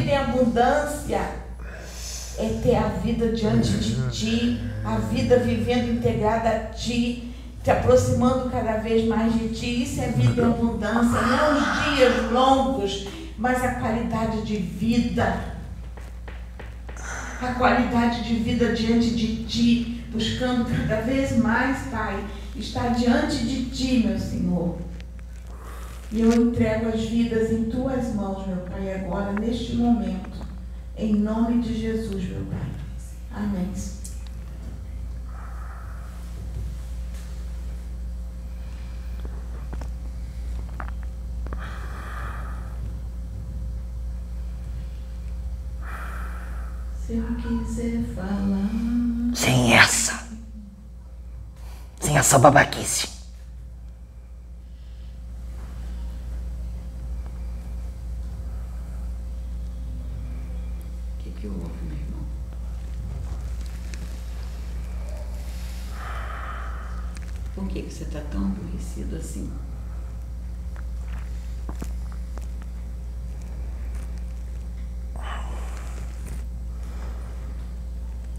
vida em abundância é ter a vida diante de ti, a vida vivendo integrada a ti, te aproximando cada vez mais de ti. Isso é vida em abundância, não os dias longos, mas a qualidade de vida. A qualidade de vida diante de ti, buscando cada vez mais, Pai, estar diante de ti, meu Senhor. E eu entrego as vidas em tuas mãos, meu Pai, agora, neste momento. Em nome de Jesus, meu Pai. Amém. Se eu quiser falar. Sem essa. Sem essa babaquice. O que, que houve, meu irmão? Por que, que você está tão aborrecido assim?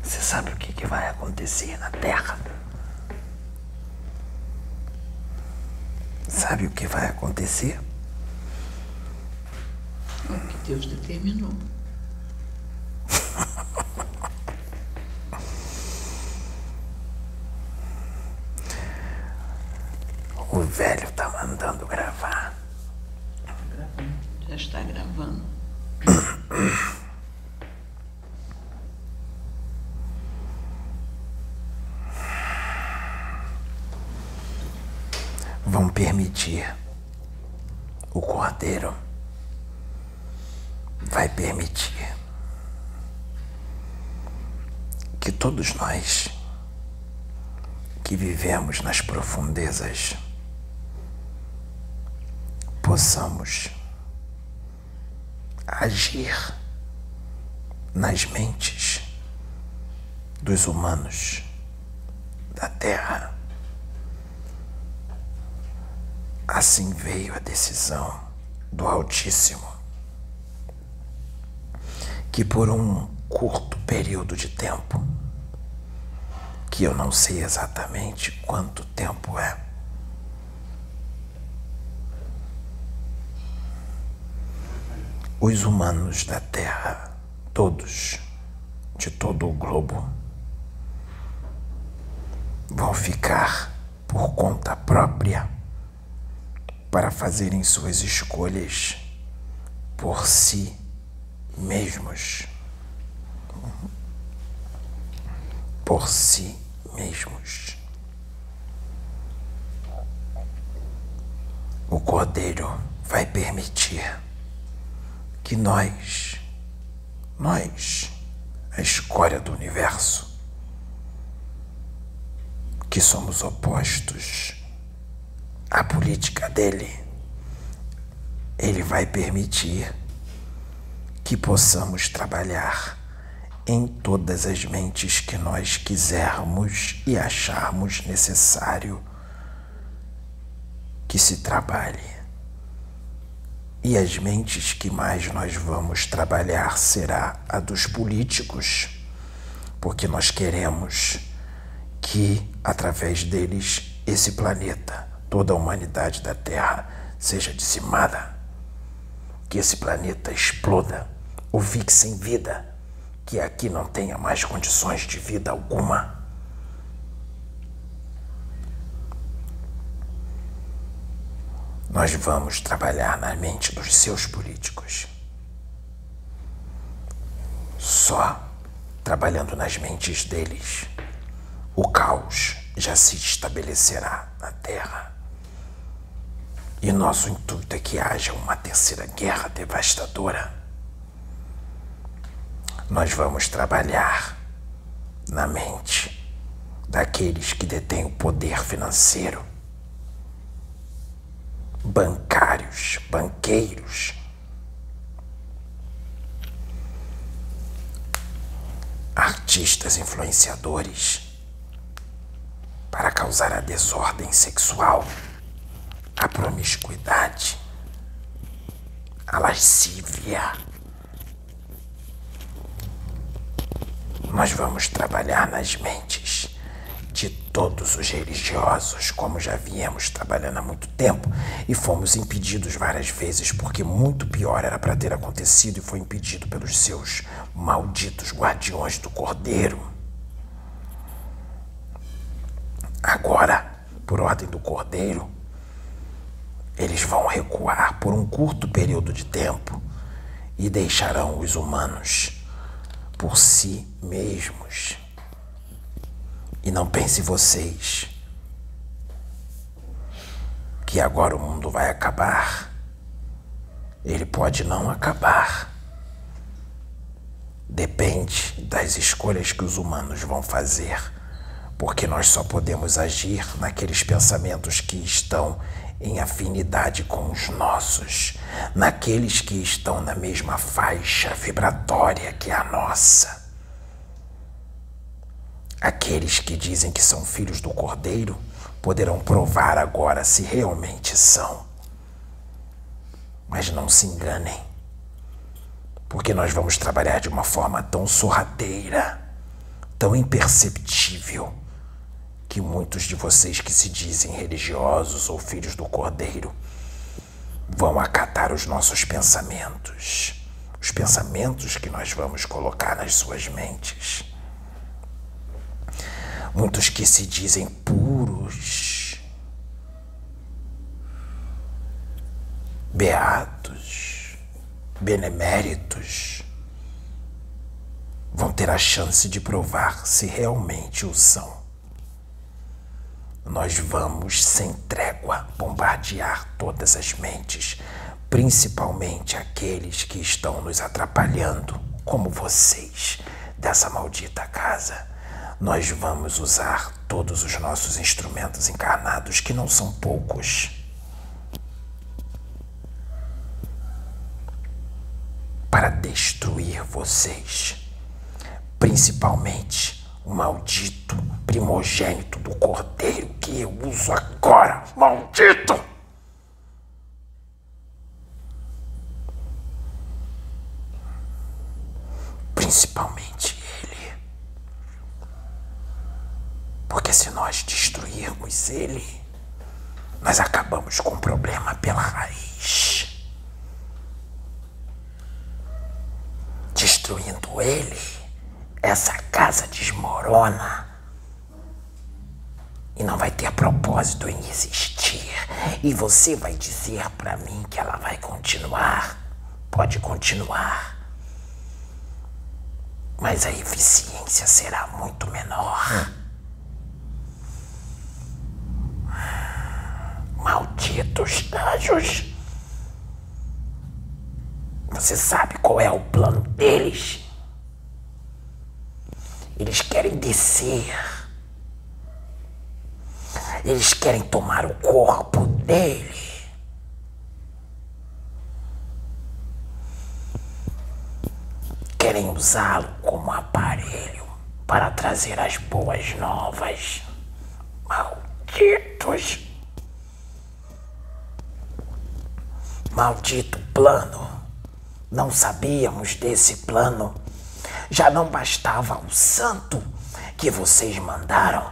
Você sabe o que, que vai acontecer na Terra? Sabe o que vai acontecer? O que Deus determinou. O velho tá mandando gravar. Gravando. Já está gravando. Vão permitir. O cordeiro vai permitir que todos nós que vivemos nas profundezas possamos agir nas mentes dos humanos da Terra. Assim veio a decisão do Altíssimo, que por um curto período de tempo, que eu não sei exatamente quanto tempo é, os humanos da Terra, todos, de todo o globo, vão ficar por conta própria para fazerem suas escolhas por si mesmos. Por si mesmos. O Cordeiro vai permitir que nós, nós, a escória do universo, que somos opostos à política dele, ele vai permitir que possamos trabalhar em todas as mentes que nós quisermos e acharmos necessário que se trabalhe. E as mentes que mais nós vamos trabalhar será a dos políticos, porque nós queremos que, através deles, esse planeta, toda a humanidade da Terra, seja dizimada. Que esse planeta exploda ou fique sem vida, que aqui não tenha mais condições de vida alguma. Nós vamos trabalhar na mente dos seus políticos. Só trabalhando nas mentes deles, o caos já se estabelecerá na Terra. E nosso intuito é que haja uma terceira guerra devastadora. Nós vamos trabalhar na mente daqueles que detêm o poder financeiro bancários, banqueiros. Artistas influenciadores para causar a desordem sexual, promiscuidade, a lascívia, nós vamos trabalhar nas mentes de todos os religiosos, como já viemos trabalhando há muito tempo, e fomos impedidos várias vezes, porque muito pior era para ter acontecido e foi impedido pelos seus malditos guardiões do Cordeiro. Agora, por ordem do Cordeiro, eles vão recuar por um curto período de tempo e deixarão os humanos por si mesmos. E não pense vocês que agora o mundo vai acabar. Ele pode não acabar. Depende das escolhas que os humanos vão fazer, porque nós só podemos agir naqueles pensamentos que estão em afinidade com os nossos, naqueles que estão na mesma faixa vibratória que a nossa. Aqueles que dizem que são filhos do Cordeiro poderão provar agora se realmente são. Mas não se enganem, porque nós vamos trabalhar de uma forma tão sorrateira, tão imperceptível, que muitos de vocês que se dizem religiosos ou filhos do Cordeiro vão acatar os nossos pensamentos, os pensamentos que nós vamos colocar nas suas mentes muitos que se dizem puros, beatos, beneméritos, vão ter a chance de provar se realmente o são. Nós vamos, sem trégua, bombardear todas as mentes, principalmente aqueles que estão nos atrapalhando, como vocês, dessa maldita casa. Nós vamos usar todos os nossos instrumentos encarnados, que não são poucos, para destruir vocês, principalmente o maldito primogênito do cordeiro que eu uso agora. Maldito! Principalmente Porque se nós destruirmos ele, nós acabamos com o problema pela raiz. Destruindo ele, essa desmorona e não vai ter propósito em existir. E você vai dizer para mim que ela vai continuar. Pode continuar. Mas a eficiência será muito menor. Malditos anjos! Você sabe qual é o plano deles? Eles querem descer. Eles querem tomar o corpo dele. Querem usá-lo como aparelho para trazer as boas novas. Malditos! Maldito plano! Não sabíamos desse plano. Já não bastava o santo que vocês mandaram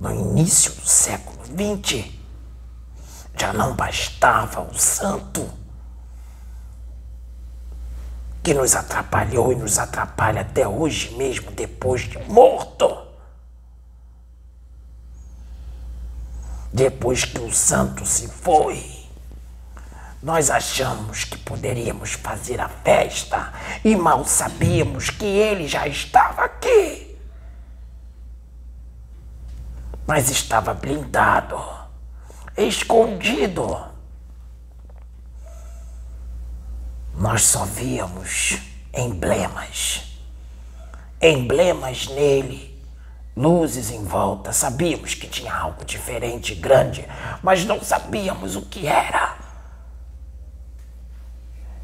no início do século XX. Já não bastava o santo que nos atrapalhou e nos atrapalha até hoje mesmo, depois de morto. Depois que o santo se foi. Nós achamos que poderíamos fazer a festa e mal sabíamos que ele já estava aqui. Mas estava blindado, escondido. Nós só víamos emblemas, emblemas nele, luzes em volta. Sabíamos que tinha algo diferente, grande, mas não sabíamos o que era.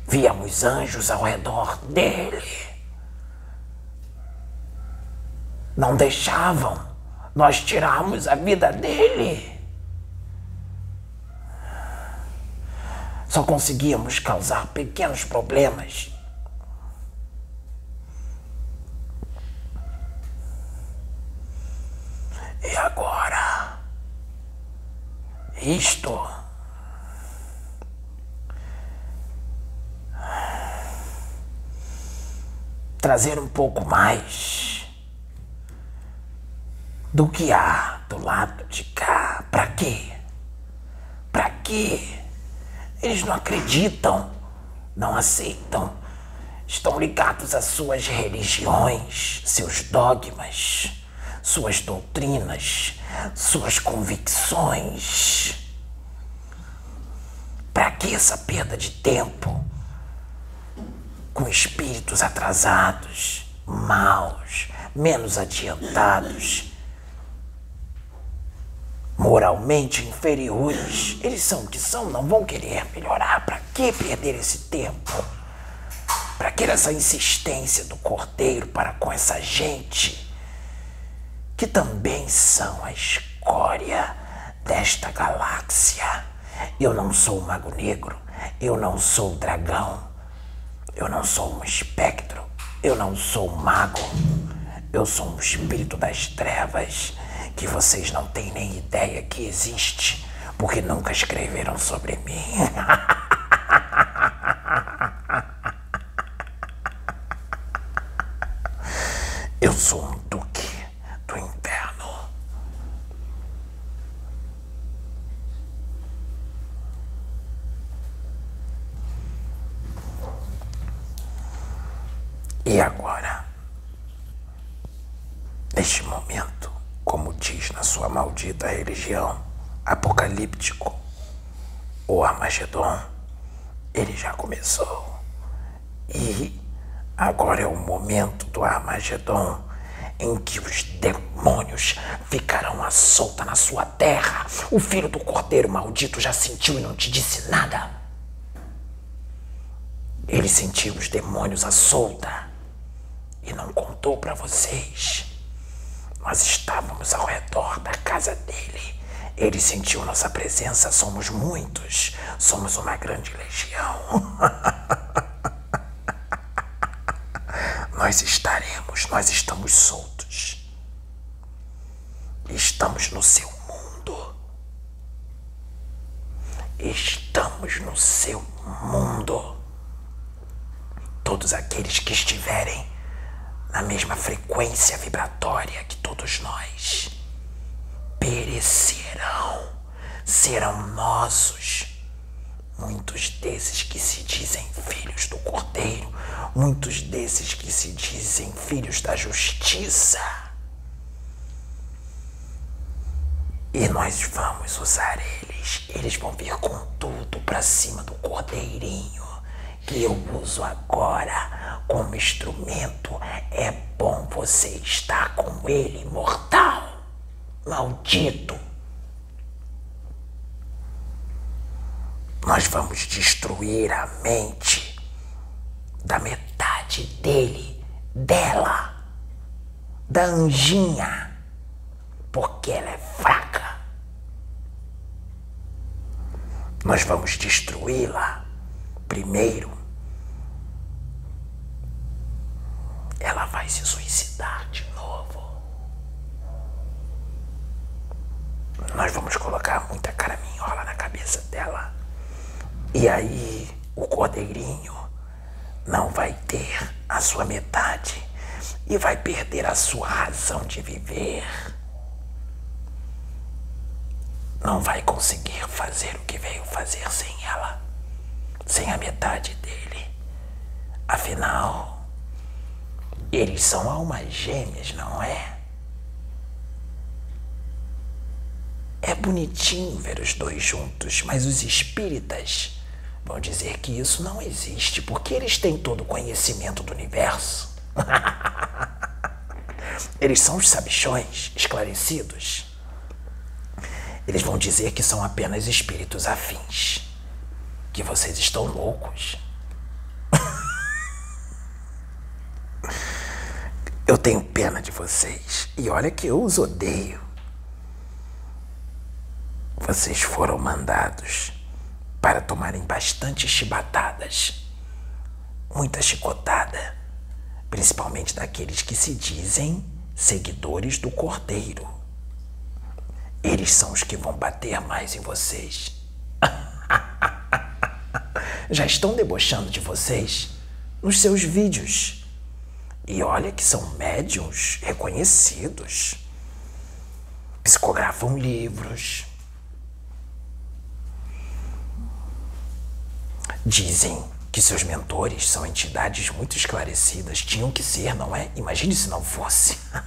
Víamos anjos ao redor dele. Não deixavam nós tirarmos a vida dele. Só conseguíamos causar pequenos problemas. E agora? Isto. Trazer um pouco mais do que há do lado de cá. Para quê? Para quê? Eles não acreditam, não aceitam, estão ligados às suas religiões, seus dogmas, suas doutrinas, suas convicções. Para que essa perda de tempo? Com espíritos atrasados, maus, menos adiantados, moralmente inferiores. Eles são o que são, não vão querer melhorar. Para que perder esse tempo? Para que essa insistência do cordeiro para com essa gente que também são a escória desta galáxia? Eu não sou o mago negro, eu não sou o dragão, eu não sou um espectro, eu não sou um mago. Eu sou um espírito das trevas que vocês não têm nem ideia que existe, porque nunca escreveram sobre mim. Eu sou um duque do inferno. E agora? Neste momento, como diz na sua maldita religião, apocalíptico, o Armagedon, ele já começou. E agora é o momento do Armagedon em que os demônios ficarão à solta na sua terra. O filho do cordeiro maldito já sentiu e não te disse nada. Ele sentiu os demônios à solta e não contou para vocês. Nós estávamos ao redor da casa dele. Ele sentiu nossa presença, somos muitos, somos uma grande legião. nós estaremos, nós estamos soltos. Estamos no seu mundo. Estamos no seu mundo. Todos aqueles que estiverem na mesma frequência vibratória que todos nós, perecerão, serão nossos. Muitos desses que se dizem filhos do Cordeiro, muitos desses que se dizem filhos da justiça. E nós vamos usar eles. Eles vão vir com tudo para cima do Cordeirinho que eu uso agora como instrumento. É bom você estar com ele, mortal, maldito. Nós vamos destruir a mente da metade dele, dela, da anjinha, porque ela é fraca. Nós vamos destruí-la primeiro ela vai se suicidar de novo. Nós vamos colocar muita caraminhola na cabeça dela. E aí o cordeirinho não vai ter a sua metade e vai perder a sua razão de viver. Não vai conseguir fazer o que veio fazer sem ela, sem a metade dele. Afinal, eles são almas gêmeas, não é? É bonitinho ver os dois juntos, mas os espíritas vão dizer que isso não existe, porque eles têm todo o conhecimento do universo. eles são os sabichões esclarecidos. Eles vão dizer que são apenas espíritos afins, que vocês estão loucos. Eu tenho pena de vocês. E olha que eu os odeio. Vocês foram mandados para tomarem bastante chibatadas. Muita chicotada. Principalmente daqueles que se dizem seguidores do Cordeiro. eles são os que vão bater mais em vocês. Já estão debochando de vocês nos seus vídeos. E olha que são médiums reconhecidos. Psicografam livros. Dizem que seus mentores são entidades muito esclarecidas. Tinham que ser, não é? Imagine se não fosse.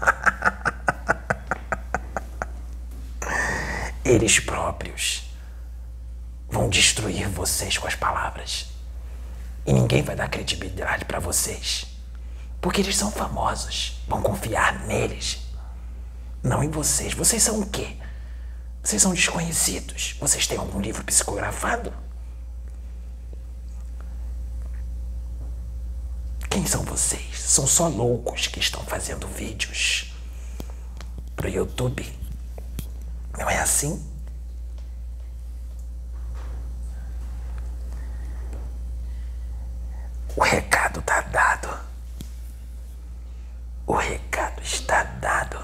Eles próprios vão destruir vocês com as palavras. E ninguém vai dar credibilidade para vocês. Porque eles são famosos. Vão confiar neles. Não em vocês. Vocês são o quê? Vocês são desconhecidos. Vocês têm algum livro psicografado? Quem são vocês? São só loucos que estão fazendo vídeos pro YouTube. Não é assim? O recado está dado. O recado está dado.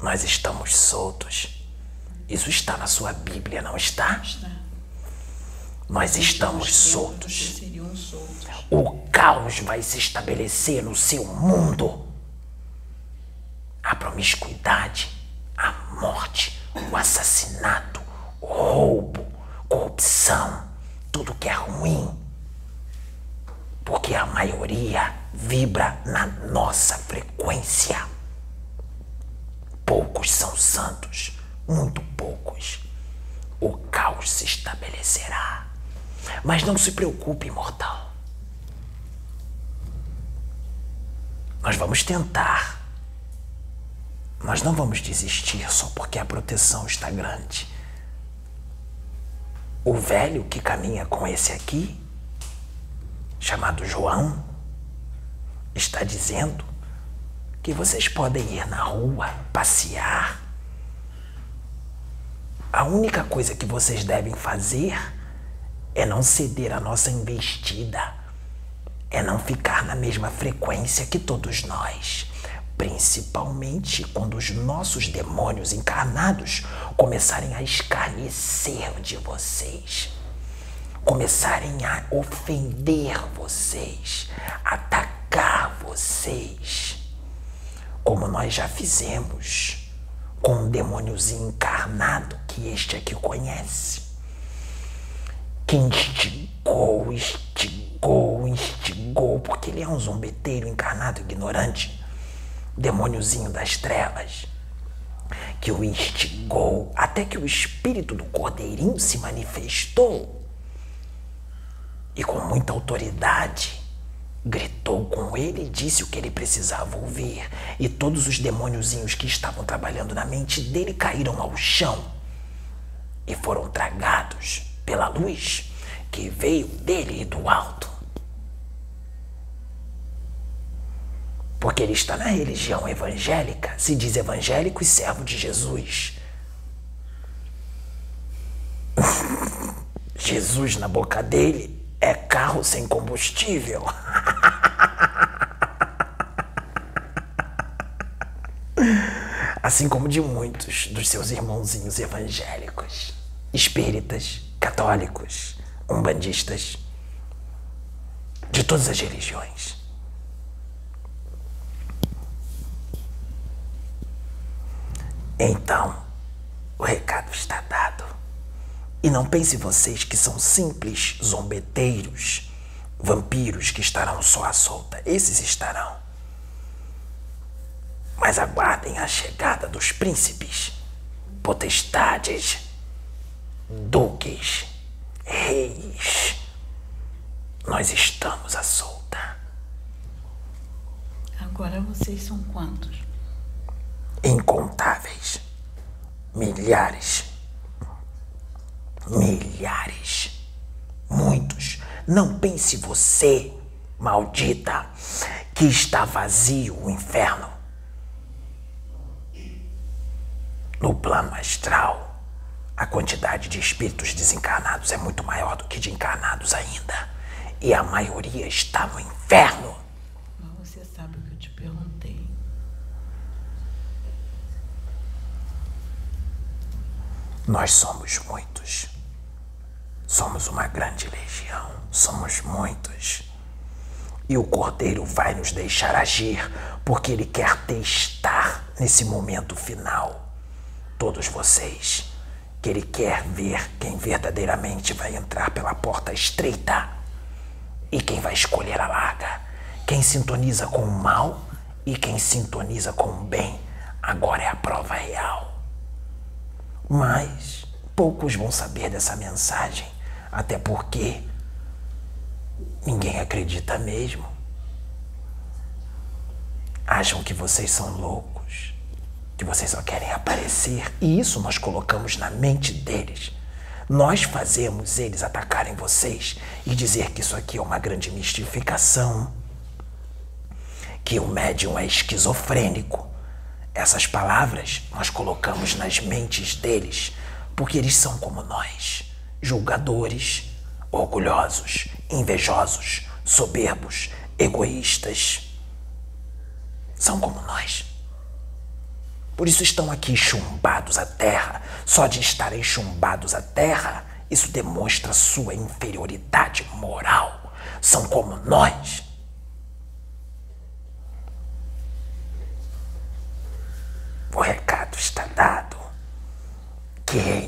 Nós estamos soltos. Isso está na sua Bíblia, não está? Está. Nós estamos soltos. O caos vai se estabelecer no seu mundo. A promiscuidade, a morte, o assassinato, o roubo, corrupção, tudo que é ruim. Porque a maioria vibra na nossa frequência. Poucos são santos, muito poucos. O caos se estabelecerá. Mas não se preocupe, mortal. Nós vamos tentar. Nós não vamos desistir só porque a proteção está grande. O velho que caminha com esse aqui, chamado João, está dizendo que vocês podem ir na rua, passear. A única coisa que vocês devem fazer é não ceder à nossa investida, é não ficar na mesma frequência que todos nós. Principalmente quando os nossos demônios encarnados começarem a escarnecer de vocês, começarem a ofender vocês, atacar vocês, como nós já fizemos com um demôniozinho encarnado que este aqui conhece. Que instigou, instigou, instigou, porque ele é um zombeteiro encarnado ignorante, demôniozinho das trevas, que o instigou até que o espírito do cordeirinho se manifestou e com muita autoridade gritou com ele e disse o que ele precisava ouvir. E todos os demôniozinhos que estavam trabalhando na mente dele caíram ao chão e foram tragados pela luz que veio dele e do alto. Porque ele está na religião evangélica, se diz evangélico e servo de Jesus. Jesus na boca dele é carro sem combustível. assim como de muitos dos seus irmãozinhos evangélicos, espíritas, católicos, umbandistas, de todas as religiões. Então, o recado está dado. E não pense vocês que são simples zombeteiros, vampiros que estarão só à solta. Esses estarão. Mas aguardem a chegada dos príncipes, potestades, duques reis. Nós estamos à solta. Agora vocês são quantos? Incontáveis. Milhares. Milhares. Muitos. Não pense você, maldita, que está vazio o inferno. No plano astral a quantidade de espíritos desencarnados é muito maior do que de encarnados ainda. E a maioria está no inferno. Mas você sabe o que eu te perguntei. Nós somos muitos. Somos uma grande legião. Somos muitos. E o Cordeiro vai nos deixar agir, porque ele quer testar nesse momento final todos vocês. Que ele quer ver quem verdadeiramente vai entrar pela porta estreita e quem vai escolher a larga. Quem sintoniza com o mal e quem sintoniza com o bem. Agora é a prova real. Mas poucos vão saber dessa mensagem, até porque ninguém acredita mesmo. Acham que vocês são loucos, que vocês só querem aparecer, e isso nós colocamos na mente deles. Nós fazemos eles atacarem vocês e dizer que isso aqui é uma grande mistificação, que o médium é esquizofrênico. Essas palavras nós colocamos nas mentes deles, porque eles são como nós, julgadores, orgulhosos, invejosos, soberbos, egoístas. São como nós. Por isso estão aqui chumbados à terra. Só de estarem chumbados à terra, isso demonstra sua inferioridade moral. São como nós. O